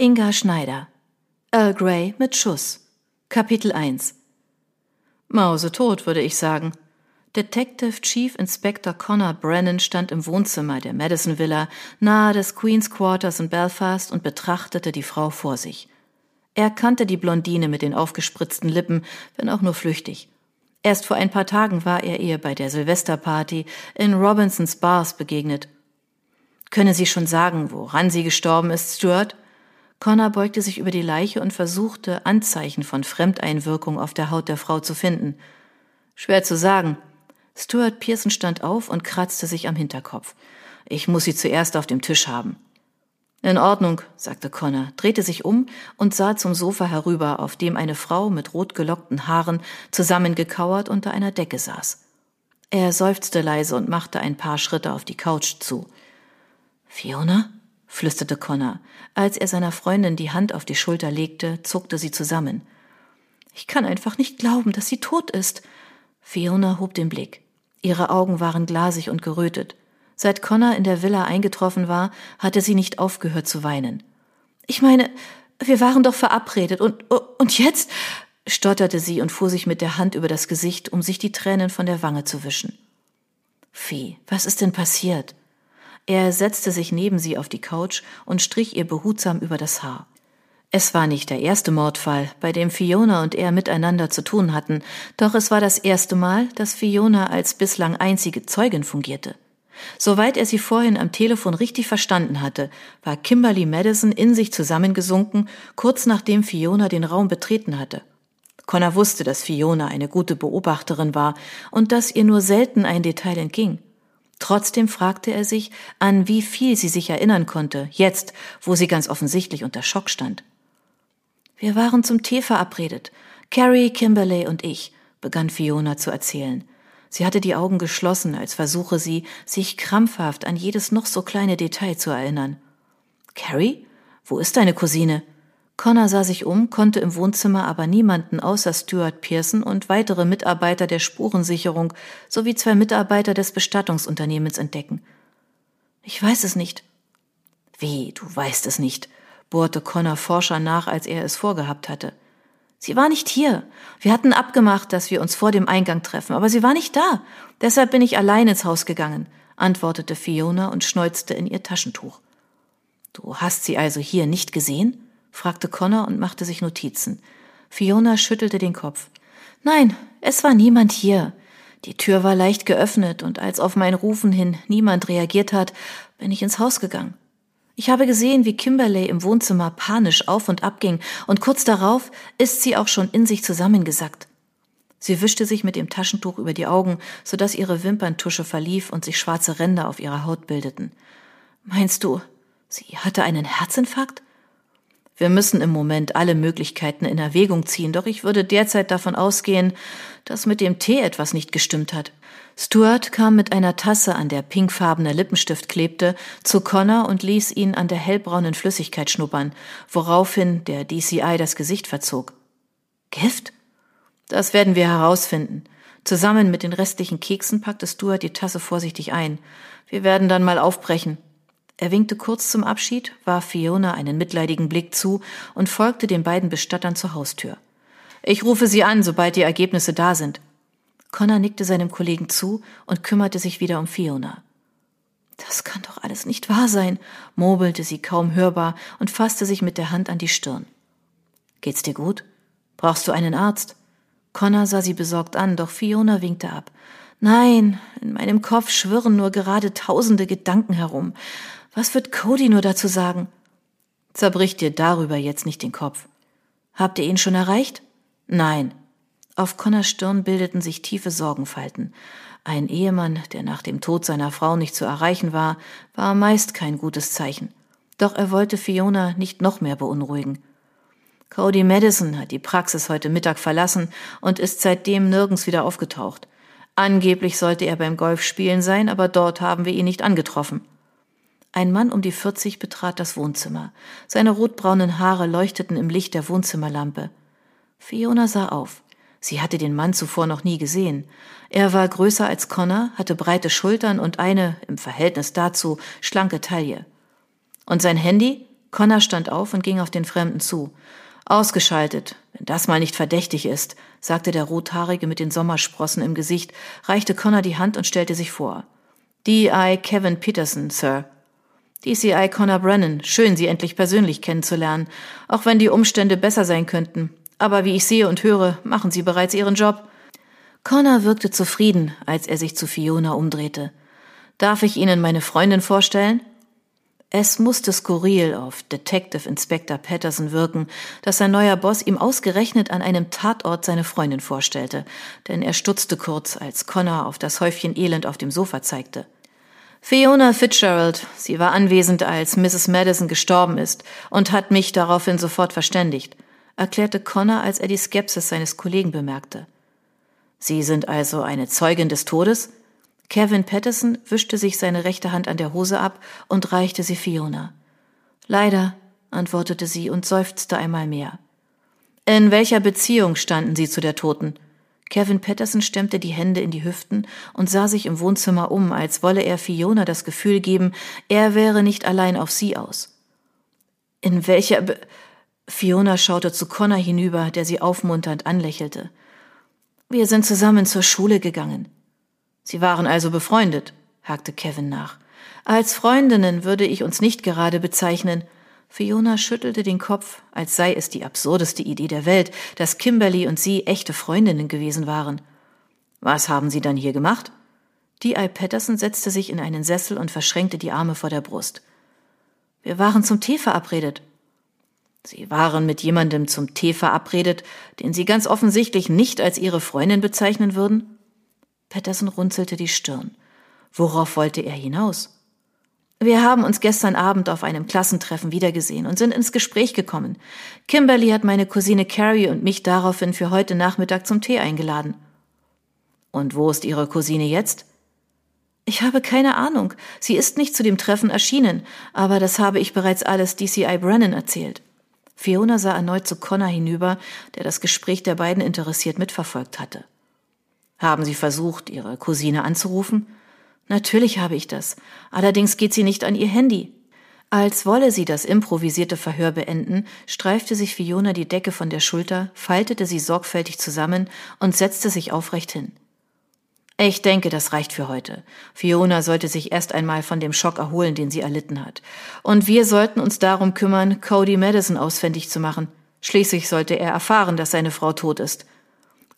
Inga Schneider. Earl Grey mit Schuss. Kapitel 1 Mausetot, würde ich sagen. Detective Chief Inspector Connor Brennan stand im Wohnzimmer der Madison Villa nahe des Queen's Quarters in Belfast und betrachtete die Frau vor sich. Er kannte die Blondine mit den aufgespritzten Lippen, wenn auch nur flüchtig. Erst vor ein paar Tagen war er ihr bei der Silvesterparty in Robinsons Bars begegnet. Können Sie schon sagen, woran sie gestorben ist, Stuart? Connor beugte sich über die Leiche und versuchte, Anzeichen von Fremdeinwirkung auf der Haut der Frau zu finden. Schwer zu sagen. Stuart Pearson stand auf und kratzte sich am Hinterkopf. Ich muss sie zuerst auf dem Tisch haben. In Ordnung, sagte Connor, drehte sich um und sah zum Sofa herüber, auf dem eine Frau mit rot gelockten Haaren zusammengekauert unter einer Decke saß. Er seufzte leise und machte ein paar Schritte auf die Couch zu. Fiona? Flüsterte Connor. Als er seiner Freundin die Hand auf die Schulter legte, zuckte sie zusammen. Ich kann einfach nicht glauben, dass sie tot ist. Fiona hob den Blick. Ihre Augen waren glasig und gerötet. Seit Connor in der Villa eingetroffen war, hatte sie nicht aufgehört zu weinen. Ich meine, wir waren doch verabredet und, und jetzt, stotterte sie und fuhr sich mit der Hand über das Gesicht, um sich die Tränen von der Wange zu wischen. Vieh, was ist denn passiert? Er setzte sich neben sie auf die Couch und strich ihr behutsam über das Haar. Es war nicht der erste Mordfall, bei dem Fiona und er miteinander zu tun hatten, doch es war das erste Mal, dass Fiona als bislang einzige Zeugin fungierte. Soweit er sie vorhin am Telefon richtig verstanden hatte, war Kimberly Madison in sich zusammengesunken, kurz nachdem Fiona den Raum betreten hatte. Connor wusste, dass Fiona eine gute Beobachterin war und dass ihr nur selten ein Detail entging. Trotzdem fragte er sich, an wie viel sie sich erinnern konnte, jetzt, wo sie ganz offensichtlich unter Schock stand. Wir waren zum Tee verabredet. Carrie, Kimberley und ich, begann Fiona zu erzählen. Sie hatte die Augen geschlossen, als versuche sie, sich krampfhaft an jedes noch so kleine Detail zu erinnern. Carrie? Wo ist deine Cousine? Connor sah sich um, konnte im Wohnzimmer aber niemanden außer Stuart Pearson und weitere Mitarbeiter der Spurensicherung sowie zwei Mitarbeiter des Bestattungsunternehmens entdecken. Ich weiß es nicht. Wie, du weißt es nicht, bohrte Connor forscher nach, als er es vorgehabt hatte. Sie war nicht hier. Wir hatten abgemacht, dass wir uns vor dem Eingang treffen, aber sie war nicht da. Deshalb bin ich allein ins Haus gegangen, antwortete Fiona und schneuzte in ihr Taschentuch. Du hast sie also hier nicht gesehen? Fragte Connor und machte sich Notizen. Fiona schüttelte den Kopf. Nein, es war niemand hier. Die Tür war leicht geöffnet, und als auf mein Rufen hin niemand reagiert hat, bin ich ins Haus gegangen. Ich habe gesehen, wie Kimberley im Wohnzimmer panisch auf und ab ging, und kurz darauf ist sie auch schon in sich zusammengesackt. Sie wischte sich mit dem Taschentuch über die Augen, so dass ihre Wimperntusche verlief und sich schwarze Ränder auf ihrer Haut bildeten. Meinst du, sie hatte einen Herzinfarkt? Wir müssen im Moment alle Möglichkeiten in Erwägung ziehen, doch ich würde derzeit davon ausgehen, dass mit dem Tee etwas nicht gestimmt hat. Stuart kam mit einer Tasse, an der pinkfarbener Lippenstift klebte, zu Connor und ließ ihn an der hellbraunen Flüssigkeit schnuppern, woraufhin der DCI das Gesicht verzog. Gift? Das werden wir herausfinden. Zusammen mit den restlichen Keksen packte Stuart die Tasse vorsichtig ein. Wir werden dann mal aufbrechen. Er winkte kurz zum Abschied, warf Fiona einen mitleidigen Blick zu und folgte den beiden Bestattern zur Haustür. Ich rufe Sie an, sobald die Ergebnisse da sind. Connor nickte seinem Kollegen zu und kümmerte sich wieder um Fiona. Das kann doch alles nicht wahr sein, murmelte sie kaum hörbar und fasste sich mit der Hand an die Stirn. Geht's dir gut? Brauchst du einen Arzt? Connor sah sie besorgt an, doch Fiona winkte ab. Nein, in meinem Kopf schwirren nur gerade tausende Gedanken herum. Was wird Cody nur dazu sagen? Zerbrich dir darüber jetzt nicht den Kopf. Habt ihr ihn schon erreicht? Nein. Auf Connors Stirn bildeten sich tiefe Sorgenfalten. Ein Ehemann, der nach dem Tod seiner Frau nicht zu erreichen war, war meist kein gutes Zeichen. Doch er wollte Fiona nicht noch mehr beunruhigen. Cody Madison hat die Praxis heute Mittag verlassen und ist seitdem nirgends wieder aufgetaucht. Angeblich sollte er beim Golfspielen sein, aber dort haben wir ihn nicht angetroffen. Ein Mann um die 40 betrat das Wohnzimmer. Seine rotbraunen Haare leuchteten im Licht der Wohnzimmerlampe. Fiona sah auf. Sie hatte den Mann zuvor noch nie gesehen. Er war größer als Connor, hatte breite Schultern und eine, im Verhältnis dazu, schlanke Taille. Und sein Handy? Connor stand auf und ging auf den Fremden zu. Ausgeschaltet, wenn das mal nicht verdächtig ist, sagte der Rothaarige mit den Sommersprossen im Gesicht, reichte Connor die Hand und stellte sich vor. DI Kevin Peterson, Sir. DCI Connor Brennan, schön, Sie endlich persönlich kennenzulernen, auch wenn die Umstände besser sein könnten. Aber wie ich sehe und höre, machen Sie bereits Ihren Job. Connor wirkte zufrieden, als er sich zu Fiona umdrehte. Darf ich Ihnen meine Freundin vorstellen? Es musste skurril auf Detective Inspector Patterson wirken, dass sein neuer Boss ihm ausgerechnet an einem Tatort seine Freundin vorstellte, denn er stutzte kurz, als Connor auf das Häufchen Elend auf dem Sofa zeigte. Fiona Fitzgerald, sie war anwesend, als Mrs. Madison gestorben ist und hat mich daraufhin sofort verständigt, erklärte Connor, als er die Skepsis seines Kollegen bemerkte. Sie sind also eine Zeugin des Todes? Kevin Patterson wischte sich seine rechte Hand an der Hose ab und reichte sie Fiona. Leider, antwortete sie und seufzte einmal mehr. In welcher Beziehung standen Sie zu der Toten? Kevin Patterson stemmte die Hände in die Hüften und sah sich im Wohnzimmer um, als wolle er Fiona das Gefühl geben, er wäre nicht allein auf sie aus. In welcher Be Fiona schaute zu Connor hinüber, der sie aufmunternd anlächelte. Wir sind zusammen zur Schule gegangen. Sie waren also befreundet, hakte Kevin nach. Als Freundinnen würde ich uns nicht gerade bezeichnen. Fiona schüttelte den Kopf, als sei es die absurdeste Idee der Welt, dass Kimberly und sie echte Freundinnen gewesen waren. Was haben Sie dann hier gemacht? D.I. Patterson setzte sich in einen Sessel und verschränkte die Arme vor der Brust. Wir waren zum Tee verabredet. Sie waren mit jemandem zum Tee verabredet, den Sie ganz offensichtlich nicht als Ihre Freundin bezeichnen würden? Patterson runzelte die Stirn. Worauf wollte er hinaus? Wir haben uns gestern Abend auf einem Klassentreffen wiedergesehen und sind ins Gespräch gekommen. Kimberly hat meine Cousine Carrie und mich daraufhin für heute Nachmittag zum Tee eingeladen. Und wo ist Ihre Cousine jetzt? Ich habe keine Ahnung. Sie ist nicht zu dem Treffen erschienen, aber das habe ich bereits alles DCI Brennan erzählt. Fiona sah erneut zu Connor hinüber, der das Gespräch der beiden interessiert mitverfolgt hatte. Haben Sie versucht, Ihre Cousine anzurufen? Natürlich habe ich das. Allerdings geht sie nicht an ihr Handy. Als wolle sie das improvisierte Verhör beenden, streifte sich Fiona die Decke von der Schulter, faltete sie sorgfältig zusammen und setzte sich aufrecht hin. Ich denke, das reicht für heute. Fiona sollte sich erst einmal von dem Schock erholen, den sie erlitten hat. Und wir sollten uns darum kümmern, Cody Madison ausfindig zu machen. Schließlich sollte er erfahren, dass seine Frau tot ist.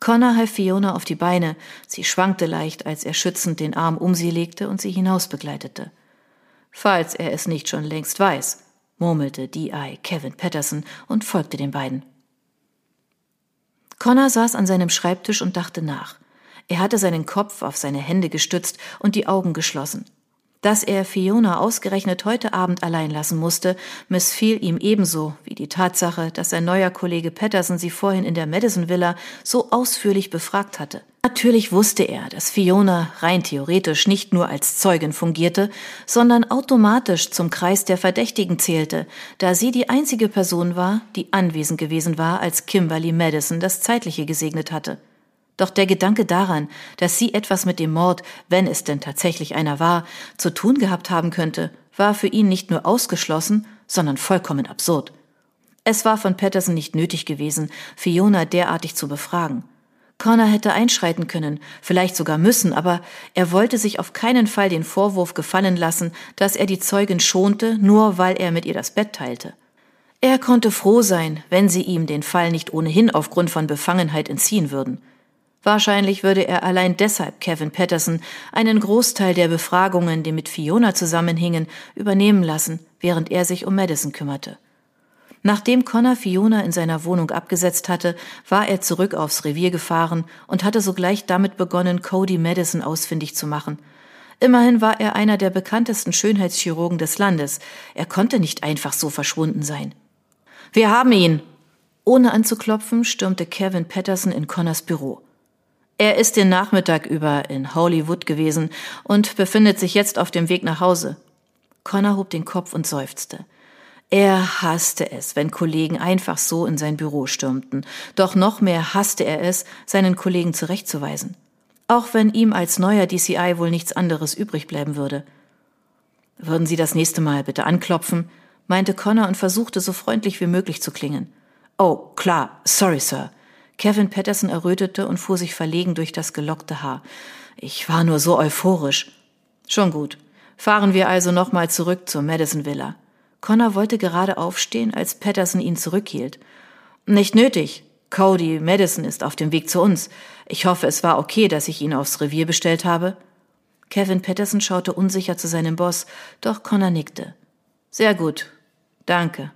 Connor half Fiona auf die Beine. Sie schwankte leicht, als er schützend den Arm um sie legte und sie hinaus begleitete. Falls er es nicht schon längst weiß, murmelte D.I. Kevin Patterson und folgte den beiden. Connor saß an seinem Schreibtisch und dachte nach. Er hatte seinen Kopf auf seine Hände gestützt und die Augen geschlossen. Dass er Fiona ausgerechnet heute Abend allein lassen musste, missfiel ihm ebenso wie die Tatsache, dass sein neuer Kollege Patterson sie vorhin in der Madison Villa so ausführlich befragt hatte. Natürlich wusste er, dass Fiona rein theoretisch nicht nur als Zeugin fungierte, sondern automatisch zum Kreis der Verdächtigen zählte, da sie die einzige Person war, die anwesend gewesen war, als Kimberly Madison das Zeitliche gesegnet hatte. Doch der Gedanke daran, dass sie etwas mit dem Mord, wenn es denn tatsächlich einer war, zu tun gehabt haben könnte, war für ihn nicht nur ausgeschlossen, sondern vollkommen absurd. Es war von Patterson nicht nötig gewesen, Fiona derartig zu befragen. Connor hätte einschreiten können, vielleicht sogar müssen, aber er wollte sich auf keinen Fall den Vorwurf gefallen lassen, dass er die Zeugin schonte, nur weil er mit ihr das Bett teilte. Er konnte froh sein, wenn sie ihm den Fall nicht ohnehin aufgrund von Befangenheit entziehen würden. Wahrscheinlich würde er allein deshalb Kevin Patterson einen Großteil der Befragungen, die mit Fiona zusammenhingen, übernehmen lassen, während er sich um Madison kümmerte. Nachdem Connor Fiona in seiner Wohnung abgesetzt hatte, war er zurück aufs Revier gefahren und hatte sogleich damit begonnen, Cody Madison ausfindig zu machen. Immerhin war er einer der bekanntesten Schönheitschirurgen des Landes. Er konnte nicht einfach so verschwunden sein. Wir haben ihn! Ohne anzuklopfen, stürmte Kevin Patterson in Connors Büro. Er ist den Nachmittag über in Hollywood gewesen und befindet sich jetzt auf dem Weg nach Hause. Connor hob den Kopf und seufzte. Er hasste es, wenn Kollegen einfach so in sein Büro stürmten, doch noch mehr hasste er es, seinen Kollegen zurechtzuweisen. Auch wenn ihm als neuer DCI wohl nichts anderes übrig bleiben würde. Würden Sie das nächste Mal bitte anklopfen? meinte Connor und versuchte so freundlich wie möglich zu klingen. Oh, klar, sorry, Sir. Kevin Patterson errötete und fuhr sich verlegen durch das gelockte Haar. Ich war nur so euphorisch. Schon gut. Fahren wir also nochmal zurück zur Madison Villa. Connor wollte gerade aufstehen, als Patterson ihn zurückhielt. Nicht nötig. Cody, Madison ist auf dem Weg zu uns. Ich hoffe, es war okay, dass ich ihn aufs Revier bestellt habe. Kevin Patterson schaute unsicher zu seinem Boss, doch Connor nickte. Sehr gut. Danke.